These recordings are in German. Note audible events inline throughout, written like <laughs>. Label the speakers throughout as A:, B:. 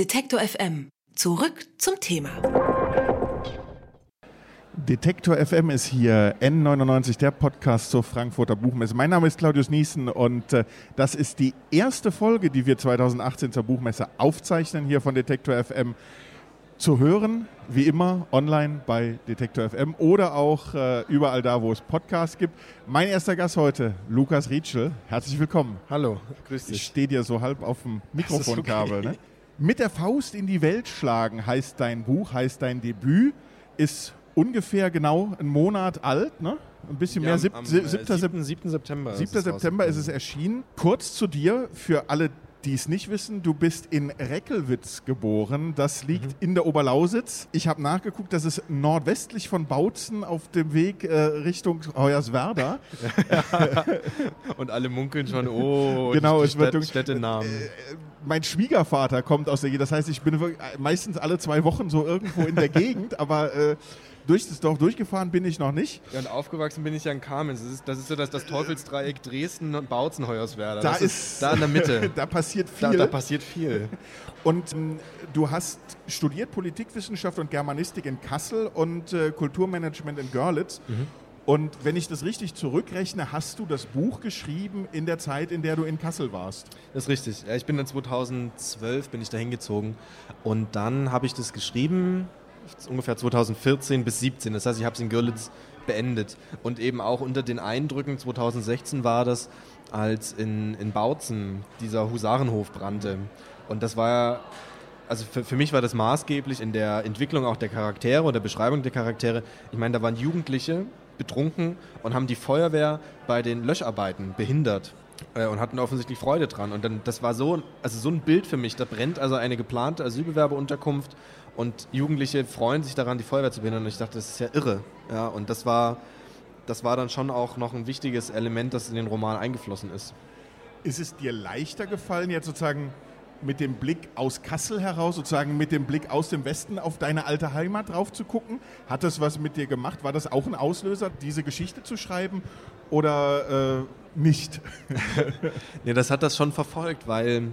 A: Detektor FM. Zurück zum Thema.
B: Detektor FM ist hier, N99, der Podcast zur Frankfurter Buchmesse. Mein Name ist Claudius Niesen und äh, das ist die erste Folge, die wir 2018 zur Buchmesse aufzeichnen, hier von Detektor FM. Zu hören, wie immer, online bei Detektor FM oder auch äh, überall da, wo es Podcasts gibt. Mein erster Gast heute, Lukas Rietschel. Herzlich willkommen.
C: Hallo, grüß dich.
B: Ich stehe dir so halb auf dem Mikrofonkabel. Okay. Ne? Mit der Faust in die Welt schlagen heißt dein Buch, heißt dein Debüt, ist ungefähr genau einen Monat alt, ne? Ein bisschen ja, mehr, sieb, am, 7. 7. 7. September. 7. September ist es erschienen. Kurz zu dir, für alle, die es nicht wissen, du bist in Reckelwitz geboren. Das liegt mhm. in der Oberlausitz. Ich habe nachgeguckt, das ist nordwestlich von Bautzen auf dem Weg äh, Richtung Hoyerswerda. <laughs>
C: Und alle munkeln schon, oh,
B: genau, es wird
C: Städtenamen. Äh,
B: mein Schwiegervater kommt aus der Gegend. Das heißt, ich bin meistens alle zwei Wochen so irgendwo in der <laughs> Gegend, aber äh, durch das Dorf durchgefahren bin ich noch nicht.
C: Ja, und aufgewachsen bin ich ja in Kamenz. Das ist, das ist so das, das Teufelsdreieck Dresden und Bautzen Hoyerswerda.
B: Da ist, ist,
C: da in der Mitte. <laughs>
B: da passiert viel.
C: Da, da passiert viel. <laughs>
B: Und ähm, du hast studiert Politikwissenschaft und Germanistik in Kassel und äh, Kulturmanagement in Görlitz. Mhm. Und wenn ich das richtig zurückrechne, hast du das Buch geschrieben in der Zeit, in der du in Kassel warst?
C: Das ist richtig. Ich bin dann 2012 bin ich da hingezogen und dann habe ich das geschrieben ungefähr 2014 bis 2017. Das heißt, ich habe es in Görlitz beendet. Und eben auch unter den Eindrücken 2016 war das, als in, in Bautzen dieser Husarenhof brannte. Und das war ja, also für, für mich war das maßgeblich in der Entwicklung auch der Charaktere oder Beschreibung der Charaktere. Ich meine, da waren Jugendliche betrunken und haben die Feuerwehr bei den Löscharbeiten behindert äh, und hatten offensichtlich Freude dran. Und dann, das war so, also so ein Bild für mich. Da brennt also eine geplante Asylbewerberunterkunft und Jugendliche freuen sich daran, die Feuerwehr zu behindern. Und ich dachte, das ist ja irre. Ja, und das war, das war dann schon auch noch ein wichtiges Element, das in den Roman eingeflossen ist.
B: Ist es dir leichter gefallen, jetzt sozusagen mit dem Blick aus Kassel heraus, sozusagen mit dem Blick aus dem Westen auf deine alte Heimat drauf zu gucken? Hat das was mit dir gemacht? War das auch ein Auslöser, diese Geschichte zu schreiben oder äh, nicht? <laughs>
C: nee, das hat das schon verfolgt, weil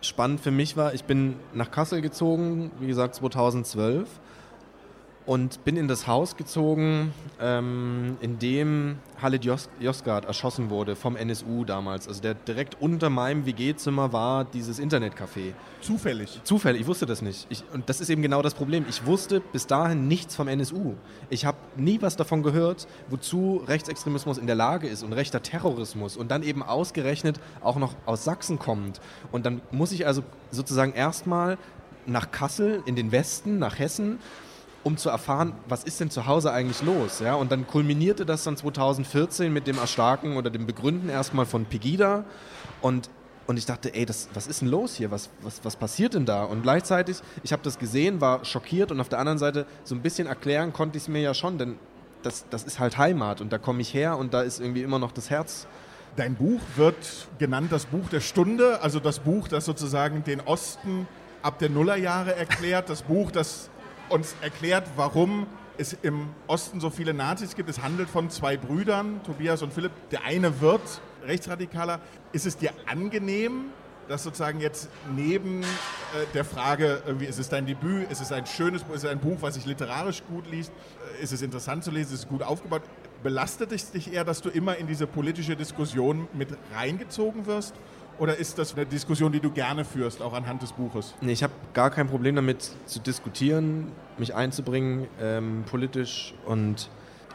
C: spannend für mich war, ich bin nach Kassel gezogen, wie gesagt 2012 und bin in das Haus gezogen, ähm, in dem Halit Jos Yozgat erschossen wurde vom NSU damals. Also der direkt unter meinem WG-Zimmer war dieses Internetcafé.
B: Zufällig?
C: Zufällig, ich wusste das nicht. Ich, und das ist eben genau das Problem. Ich wusste bis dahin nichts vom NSU. Ich habe nie was davon gehört, wozu Rechtsextremismus in der Lage ist und rechter Terrorismus und dann eben ausgerechnet auch noch aus Sachsen kommt. Und dann muss ich also sozusagen erstmal nach Kassel in den Westen, nach Hessen um zu erfahren, was ist denn zu Hause eigentlich los. Ja? Und dann kulminierte das dann 2014 mit dem Erstarken oder dem Begründen erstmal von Pegida. Und, und ich dachte, ey, das, was ist denn los hier? Was, was, was passiert denn da? Und gleichzeitig, ich habe das gesehen, war schockiert und auf der anderen Seite so ein bisschen erklären konnte ich es mir ja schon, denn das, das ist halt Heimat und da komme ich her und da ist irgendwie immer noch das Herz.
B: Dein Buch wird genannt das Buch der Stunde, also das Buch, das sozusagen den Osten ab der Nullerjahre erklärt, das Buch, das uns erklärt, warum es im Osten so viele Nazis gibt. Es handelt von zwei Brüdern, Tobias und Philipp. Der eine wird rechtsradikaler. Ist es dir angenehm, dass sozusagen jetzt neben äh, der Frage, irgendwie, ist es dein Debüt, ist es ein schönes Buch, ist es ein Buch, was sich literarisch gut liest, äh, ist es interessant zu lesen, ist es gut aufgebaut, belastet es dich eher, dass du immer in diese politische Diskussion mit reingezogen wirst? Oder ist das eine Diskussion, die du gerne führst, auch anhand des Buches?
C: Nee, ich habe gar kein Problem damit zu diskutieren, mich einzubringen, ähm, politisch und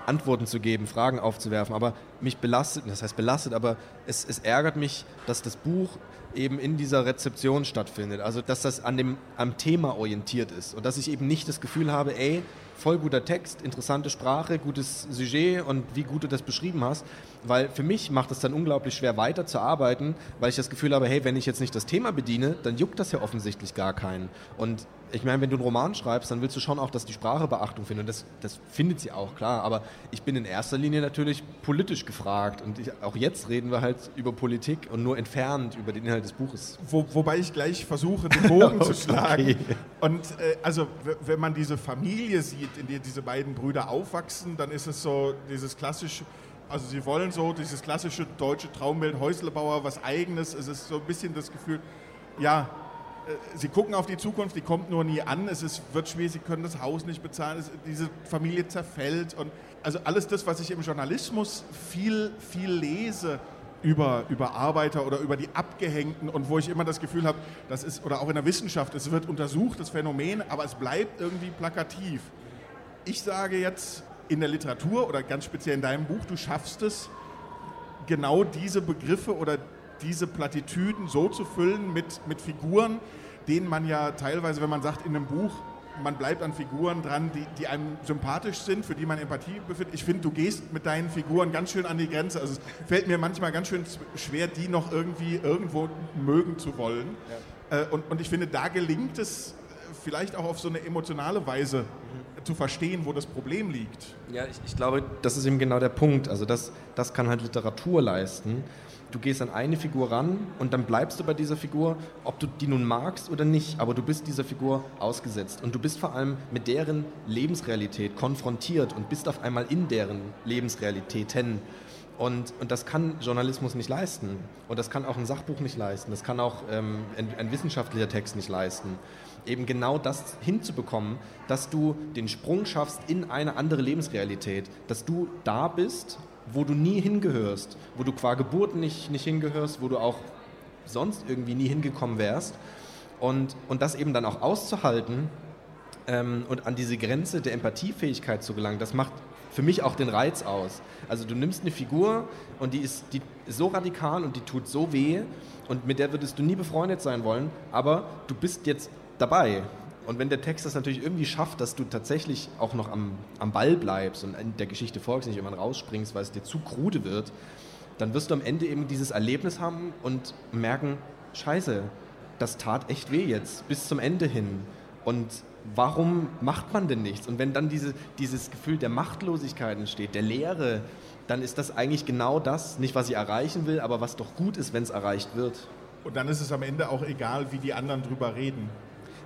C: Antworten zu geben, Fragen aufzuwerfen. Aber mich belastet, das heißt belastet, aber es, es ärgert mich, dass das Buch eben in dieser Rezeption stattfindet. Also dass das an dem, am Thema orientiert ist und dass ich eben nicht das Gefühl habe, ey, voll guter Text, interessante Sprache, gutes Sujet und wie gut du das beschrieben hast. Weil für mich macht es dann unglaublich schwer weiter zu arbeiten, weil ich das Gefühl habe, hey, wenn ich jetzt nicht das Thema bediene, dann juckt das ja offensichtlich gar keinen. Und ich meine, wenn du einen Roman schreibst, dann willst du schon auch, dass die Sprache Beachtung findet. Und das, das findet sie auch, klar. Aber ich bin in erster Linie natürlich politisch gefragt. Und ich, auch jetzt reden wir halt über Politik und nur entfernt über den Inhalt des Buches.
B: Wo, wobei ich gleich versuche, den <laughs> Bogen zu schlagen. Und äh, also, wenn man diese Familie sieht, in der diese beiden Brüder aufwachsen, dann ist es so dieses klassische also sie wollen so dieses klassische deutsche Traumbild Häuslebauer, was eigenes. Es ist so ein bisschen das Gefühl, ja, sie gucken auf die Zukunft, die kommt nur nie an, es ist, wird schwierig, sie können das Haus nicht bezahlen, es, diese Familie zerfällt und also alles das, was ich im Journalismus viel, viel lese, über, über Arbeiter oder über die Abgehängten und wo ich immer das Gefühl habe, das ist, oder auch in der Wissenschaft, es wird untersucht, das Phänomen, aber es bleibt irgendwie plakativ. Ich sage jetzt in der Literatur oder ganz speziell in deinem Buch, du schaffst es, genau diese Begriffe oder diese Plattitüden so zu füllen mit, mit Figuren, denen man ja teilweise, wenn man sagt in einem Buch, man bleibt an Figuren dran, die, die einem sympathisch sind, für die man Empathie befindet. Ich finde, du gehst mit deinen Figuren ganz schön an die Grenze. Also es fällt mir manchmal ganz schön schwer, die noch irgendwie irgendwo mögen zu wollen. Ja. Äh, und, und ich finde, da gelingt es vielleicht auch auf so eine emotionale Weise mhm. Zu verstehen, wo das Problem liegt.
C: Ja, ich, ich, glaube, das ist eben genau der Punkt. Also das, das kann halt Literatur leisten du gehst an eine Figur ran und dann bleibst du bei dieser Figur, ob du die nun magst oder nicht, aber du bist dieser Figur ausgesetzt und du bist vor allem mit deren Lebensrealität konfrontiert und bist auf einmal in deren Lebensrealitäten. Und, und das kann Journalismus nicht leisten. Und das kann auch ein Sachbuch nicht leisten. Das kann auch ähm, ein, ein wissenschaftlicher Text nicht leisten eben genau das hinzubekommen, dass du den Sprung schaffst in eine andere Lebensrealität, dass du da bist wo du nie hingehörst, wo du qua Geburt nicht, nicht hingehörst, wo du auch sonst irgendwie nie hingekommen wärst. Und, und das eben dann auch auszuhalten ähm, und an diese Grenze der Empathiefähigkeit zu gelangen, das macht für mich auch den Reiz aus. Also du nimmst eine Figur und die ist, die ist so radikal und die tut so weh und mit der würdest du nie befreundet sein wollen, aber du bist jetzt dabei und wenn der Text das natürlich irgendwie schafft, dass du tatsächlich auch noch am, am Ball bleibst und in der Geschichte folgst, nicht irgendwann rausspringst, weil es dir zu krude wird, dann wirst du am Ende eben dieses Erlebnis haben und merken, scheiße, das tat echt weh jetzt, bis zum Ende hin. Und warum macht man denn nichts? Und wenn dann diese, dieses Gefühl der Machtlosigkeit entsteht, der Leere, dann ist das eigentlich genau das, nicht was ich erreichen will, aber was doch gut ist, wenn es erreicht wird.
B: Und dann ist es am Ende auch egal, wie die anderen drüber reden.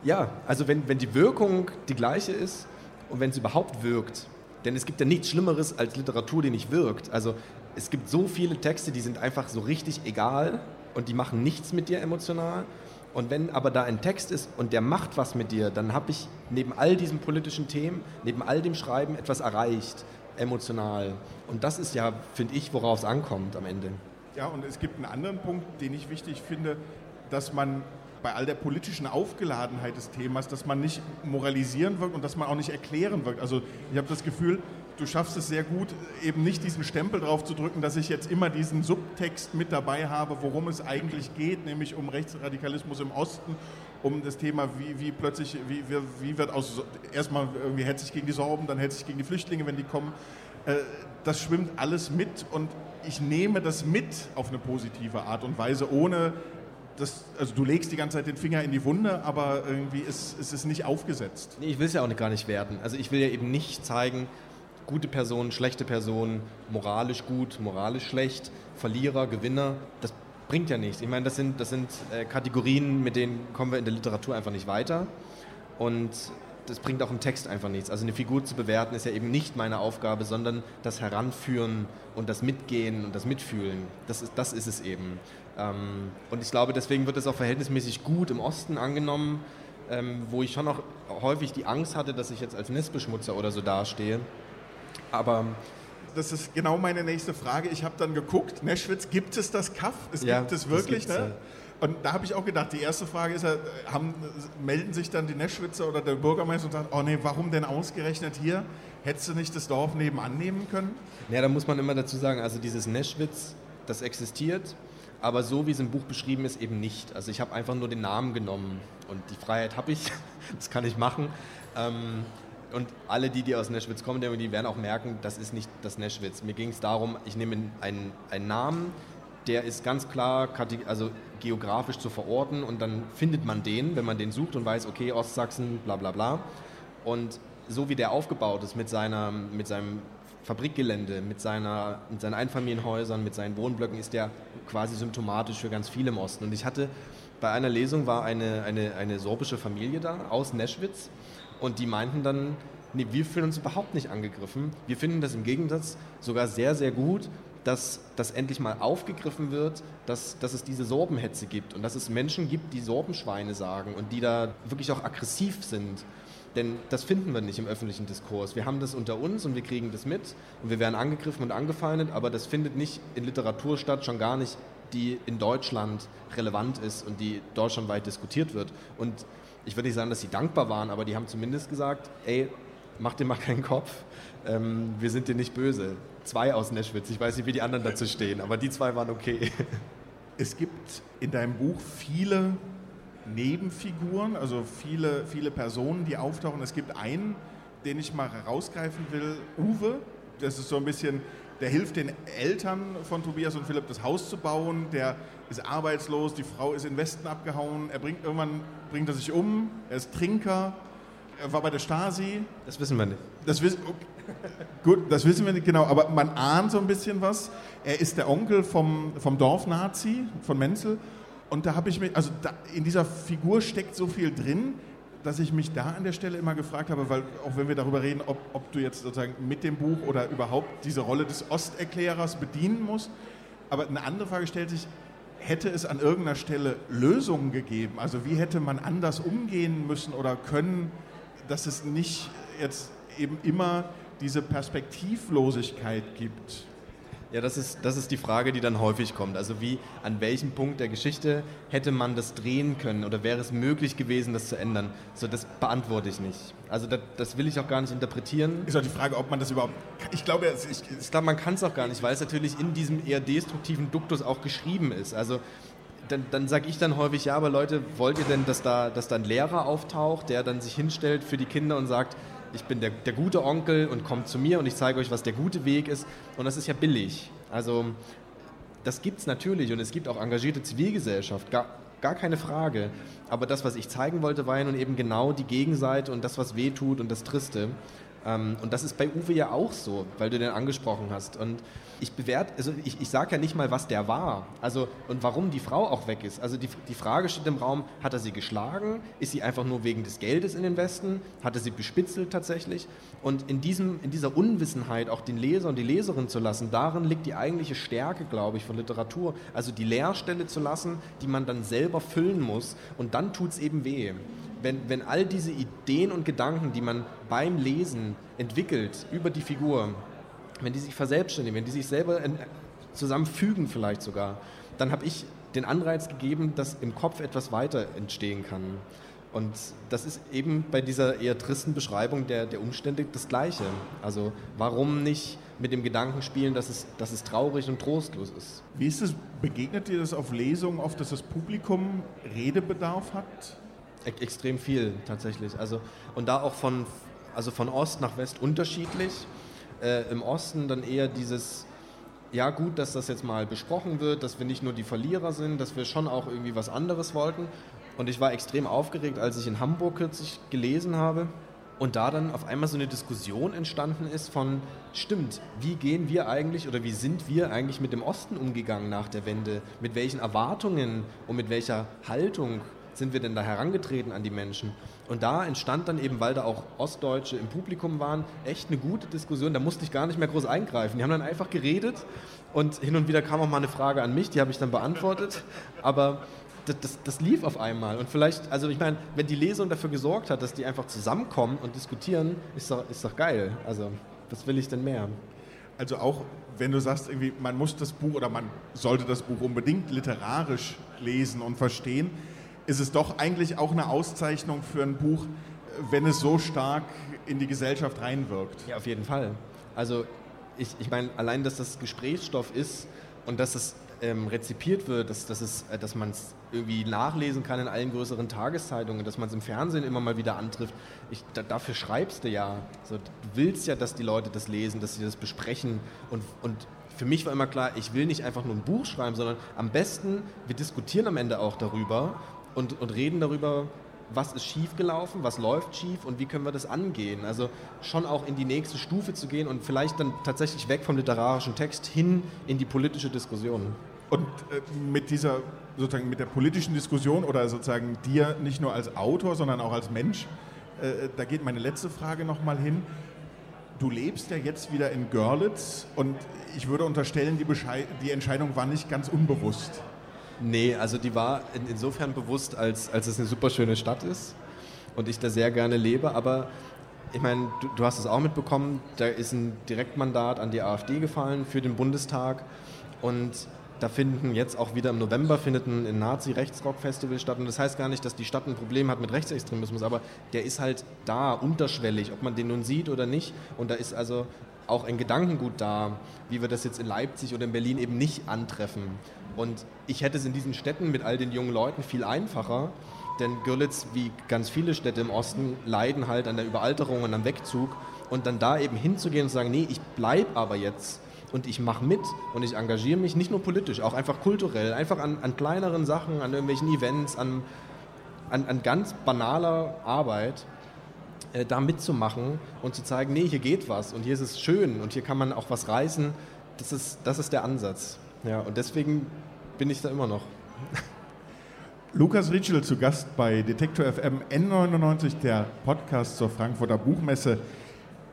C: Ja, also wenn, wenn die Wirkung die gleiche ist und wenn es überhaupt wirkt, denn es gibt ja nichts Schlimmeres als Literatur, die nicht wirkt. Also es gibt so viele Texte, die sind einfach so richtig egal und die machen nichts mit dir emotional. Und wenn aber da ein Text ist und der macht was mit dir, dann habe ich neben all diesen politischen Themen, neben all dem Schreiben etwas erreicht, emotional. Und das ist ja, finde ich, worauf es ankommt am Ende.
B: Ja, und es gibt einen anderen Punkt, den ich wichtig finde, dass man bei all der politischen Aufgeladenheit des Themas, dass man nicht moralisieren wirkt und dass man auch nicht erklären wirkt. Also ich habe das Gefühl, du schaffst es sehr gut, eben nicht diesen Stempel drauf zu drücken, dass ich jetzt immer diesen Subtext mit dabei habe, worum es eigentlich geht, nämlich um Rechtsradikalismus im Osten, um das Thema, wie, wie plötzlich, wie, wie wird aus, erstmal irgendwie hetze ich gegen die Sorben, dann hetze ich gegen die Flüchtlinge, wenn die kommen. Äh, das schwimmt alles mit und ich nehme das mit auf eine positive Art und Weise, ohne das, also du legst die ganze Zeit den Finger in die Wunde, aber irgendwie ist, ist es nicht aufgesetzt.
C: Nee, ich will es ja auch gar nicht werten. Also ich will ja eben nicht zeigen, gute Personen, schlechte Personen, moralisch gut, moralisch schlecht, Verlierer, Gewinner. Das bringt ja nichts. Ich meine, das sind, das sind äh, Kategorien, mit denen kommen wir in der Literatur einfach nicht weiter. Und das bringt auch im Text einfach nichts. Also eine Figur zu bewerten ist ja eben nicht meine Aufgabe, sondern das Heranführen und das Mitgehen und das Mitfühlen. Das ist, das ist es eben. Ähm, und ich glaube, deswegen wird es auch verhältnismäßig gut im Osten angenommen, ähm, wo ich schon auch häufig die Angst hatte, dass ich jetzt als Nestbeschmutzer oder so dastehe. Aber
B: das ist genau meine nächste Frage. Ich habe dann geguckt, Neschwitz, gibt es das Kaff? Es ja, gibt es wirklich, ne? Und da habe ich auch gedacht, die erste Frage ist ja, haben, melden sich dann die Neschwitzer oder der Bürgermeister und sagen, oh nee, warum denn ausgerechnet hier? Hättest du nicht das Dorf nebenan nehmen können?
C: Ja, da muss man immer dazu sagen, also dieses Neschwitz, das existiert aber so wie es im Buch beschrieben ist, eben nicht. Also ich habe einfach nur den Namen genommen und die Freiheit habe ich, <laughs> das kann ich machen. Ähm, und alle, die, die aus Neschwitz kommen, die werden auch merken, das ist nicht das Neschwitz. Mir ging es darum, ich nehme einen, einen Namen, der ist ganz klar also geografisch zu verorten und dann findet man den, wenn man den sucht und weiß, okay, Ostsachsen, bla bla bla. Und so wie der aufgebaut ist mit, seiner, mit seinem Fabrikgelände, mit, seiner, mit seinen Einfamilienhäusern, mit seinen Wohnblöcken ist der quasi symptomatisch für ganz viele im Osten. Und ich hatte bei einer Lesung war eine, eine, eine sorbische Familie da aus Neschwitz und die meinten dann, Nee, wir fühlen uns überhaupt nicht angegriffen. Wir finden das im Gegensatz sogar sehr, sehr gut, dass das endlich mal aufgegriffen wird, dass, dass es diese Sorbenhetze gibt und dass es Menschen gibt, die Sorbenschweine sagen und die da wirklich auch aggressiv sind. Denn das finden wir nicht im öffentlichen Diskurs. Wir haben das unter uns und wir kriegen das mit und wir werden angegriffen und angefeindet, aber das findet nicht in Literatur statt, schon gar nicht, die in Deutschland relevant ist und die deutschlandweit diskutiert wird. Und ich würde nicht sagen, dass sie dankbar waren, aber die haben zumindest gesagt, ey, mach dir mal keinen Kopf, ähm, wir sind dir nicht böse. Zwei aus Neschwitz, ich weiß nicht, wie die anderen dazu stehen, aber die zwei waren okay. <laughs>
B: Es gibt in deinem Buch viele Nebenfiguren, also viele, viele Personen, die auftauchen. Es gibt einen, den ich mal herausgreifen will, Uwe. Das ist so ein bisschen, der hilft den Eltern von Tobias und Philipp, das Haus zu bauen. Der ist arbeitslos, die Frau ist in Westen abgehauen. Er bringt irgendwann bringt er sich um, er ist Trinker, er war bei der Stasi.
C: Das wissen wir nicht.
B: Das wissen, okay. <laughs> Gut, das wissen wir nicht genau, aber man ahnt so ein bisschen was. Er ist der Onkel vom, vom Dorfnazi, von Menzel. Und da habe ich mich, also da, in dieser Figur steckt so viel drin, dass ich mich da an der Stelle immer gefragt habe, weil auch wenn wir darüber reden, ob, ob du jetzt sozusagen mit dem Buch oder überhaupt diese Rolle des Osterklärers bedienen musst, aber eine andere Frage stellt sich, hätte es an irgendeiner Stelle Lösungen gegeben? Also wie hätte man anders umgehen müssen oder können, dass es nicht jetzt eben immer diese Perspektivlosigkeit gibt?
C: Ja, das ist, das ist die Frage, die dann häufig kommt. Also wie, an welchem Punkt der Geschichte hätte man das drehen können oder wäre es möglich gewesen, das zu ändern? So, das beantworte ich nicht. Also das, das will ich auch gar nicht interpretieren.
B: Ist auch die Frage, ob man das überhaupt... Ich glaube, ich,
C: ich glaube man kann es auch gar nicht, weil es natürlich in diesem eher destruktiven Duktus auch geschrieben ist. Also dann, dann sage ich dann häufig, ja, aber Leute, wollt ihr denn, dass da, dass da ein Lehrer auftaucht, der dann sich hinstellt für die Kinder und sagt, ich bin der, der gute Onkel und kommt zu mir und ich zeige euch, was der gute Weg ist. Und das ist ja billig. Also das gibt es natürlich und es gibt auch engagierte Zivilgesellschaft, gar, gar keine Frage. Aber das, was ich zeigen wollte, war ja nun eben genau die Gegenseite und das, was weh tut und das Triste. Ähm, und das ist bei Uwe ja auch so, weil du den angesprochen hast. Und ich bewerte, also ich, ich sage ja nicht mal, was der war. Also und warum die Frau auch weg ist. Also die, die Frage steht im Raum, hat er sie geschlagen? Ist sie einfach nur wegen des Geldes in den Westen? Hat er sie bespitzelt tatsächlich? Und in, diesem, in dieser Unwissenheit auch den Leser und die Leserin zu lassen, darin liegt die eigentliche Stärke, glaube ich, von Literatur. Also die Leerstelle zu lassen, die man dann selber füllen muss. Und dann tut es eben weh wenn, wenn all diese Ideen und Gedanken, die man beim Lesen entwickelt über die Figur, wenn die sich verselbstständigen, wenn die sich selber zusammenfügen vielleicht sogar, dann habe ich den Anreiz gegeben, dass im Kopf etwas weiter entstehen kann. Und das ist eben bei dieser eher tristen Beschreibung der, der Umstände das Gleiche. Also warum nicht mit dem Gedanken spielen, dass es, dass es traurig und trostlos ist?
B: Wie ist es, begegnet dir das auf Lesungen oft, dass das Publikum Redebedarf hat?
C: Extrem viel tatsächlich. Also, und da auch von, also von Ost nach West unterschiedlich. Äh, Im Osten dann eher dieses, ja gut, dass das jetzt mal besprochen wird, dass wir nicht nur die Verlierer sind, dass wir schon auch irgendwie was anderes wollten. Und ich war extrem aufgeregt, als ich in Hamburg kürzlich gelesen habe und da dann auf einmal so eine Diskussion entstanden ist von, stimmt, wie gehen wir eigentlich oder wie sind wir eigentlich mit dem Osten umgegangen nach der Wende? Mit welchen Erwartungen und mit welcher Haltung sind wir denn da herangetreten an die Menschen? Und da entstand dann eben, weil da auch Ostdeutsche im Publikum waren, echt eine gute Diskussion. Da musste ich gar nicht mehr groß eingreifen. Die haben dann einfach geredet und hin und wieder kam auch mal eine Frage an mich, die habe ich dann beantwortet. Aber das, das, das, lief auf einmal. Und vielleicht, also ich meine, wenn die Lesung dafür gesorgt hat, dass die einfach zusammenkommen und diskutieren, ist doch, ist doch geil. Also, was will ich denn mehr?
B: Also auch wenn du sagst, irgendwie, man muss das Buch oder man sollte das Buch unbedingt literarisch lesen und verstehen, ist es doch eigentlich auch eine Auszeichnung für ein Buch, wenn es so stark in die Gesellschaft reinwirkt.
C: Ja, auf jeden Fall. Also ich, ich meine, allein, dass das Gesprächsstoff ist und dass es ähm, rezipiert wird, dass, dass, es, äh, dass man es irgendwie nachlesen kann in allen größeren Tageszeitungen, dass man es im Fernsehen immer mal wieder antrifft. Ich, da, dafür schreibst du ja. So, du willst ja, dass die Leute das lesen, dass sie das besprechen. Und, und für mich war immer klar, ich will nicht einfach nur ein Buch schreiben, sondern am besten, wir diskutieren am Ende auch darüber und, und reden darüber, was ist schiefgelaufen, was läuft schief und wie können wir das angehen. Also schon auch in die nächste Stufe zu gehen und vielleicht dann tatsächlich weg vom literarischen Text hin in die politische Diskussion.
B: Und äh, mit dieser sozusagen mit der politischen Diskussion oder sozusagen dir nicht nur als Autor, sondern auch als Mensch äh, da geht meine letzte Frage nochmal hin. Du lebst ja jetzt wieder in Görlitz und ich würde unterstellen, die, die Entscheidung war nicht ganz unbewusst.
C: Nee, also die war in, insofern bewusst, als, als es eine super schöne Stadt ist und ich da sehr gerne lebe. Aber ich meine, du, du, hast es auch mitbekommen, da ist ein Direktmandat an die AfD gefallen für den Bundestag und da finden jetzt auch wieder im November findet ein, ein Nazi-Rechtsrock-Festival statt. Und das heißt gar nicht, dass die Stadt ein Problem hat mit Rechtsextremismus, aber der ist halt da, unterschwellig, ob man den nun sieht oder nicht. Und da ist also auch ein Gedankengut da, wie wir das jetzt in Leipzig oder in Berlin eben nicht antreffen. Und ich hätte es in diesen Städten mit all den jungen Leuten viel einfacher, denn Görlitz, wie ganz viele Städte im Osten, leiden halt an der Überalterung und am Wegzug. Und dann da eben hinzugehen und zu sagen, nee, ich bleibe aber jetzt und ich mache mit und ich engagiere mich nicht nur politisch, auch einfach kulturell, einfach an, an kleineren Sachen, an irgendwelchen Events, an, an, an ganz banaler Arbeit, äh, da mitzumachen und zu zeigen, nee, hier geht was und hier ist es schön und hier kann man auch was reißen, das ist, das ist der Ansatz. Ja, und deswegen bin ich da immer noch. <laughs>
B: Lukas Ritschel zu Gast bei Detektor FM N99, der Podcast zur Frankfurter Buchmesse.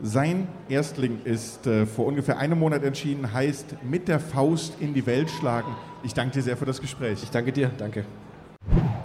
B: Sein Erstling ist äh, vor ungefähr einem Monat entschieden, heißt Mit der Faust in die Welt schlagen. Ich danke dir sehr für das Gespräch.
C: Ich danke dir, danke.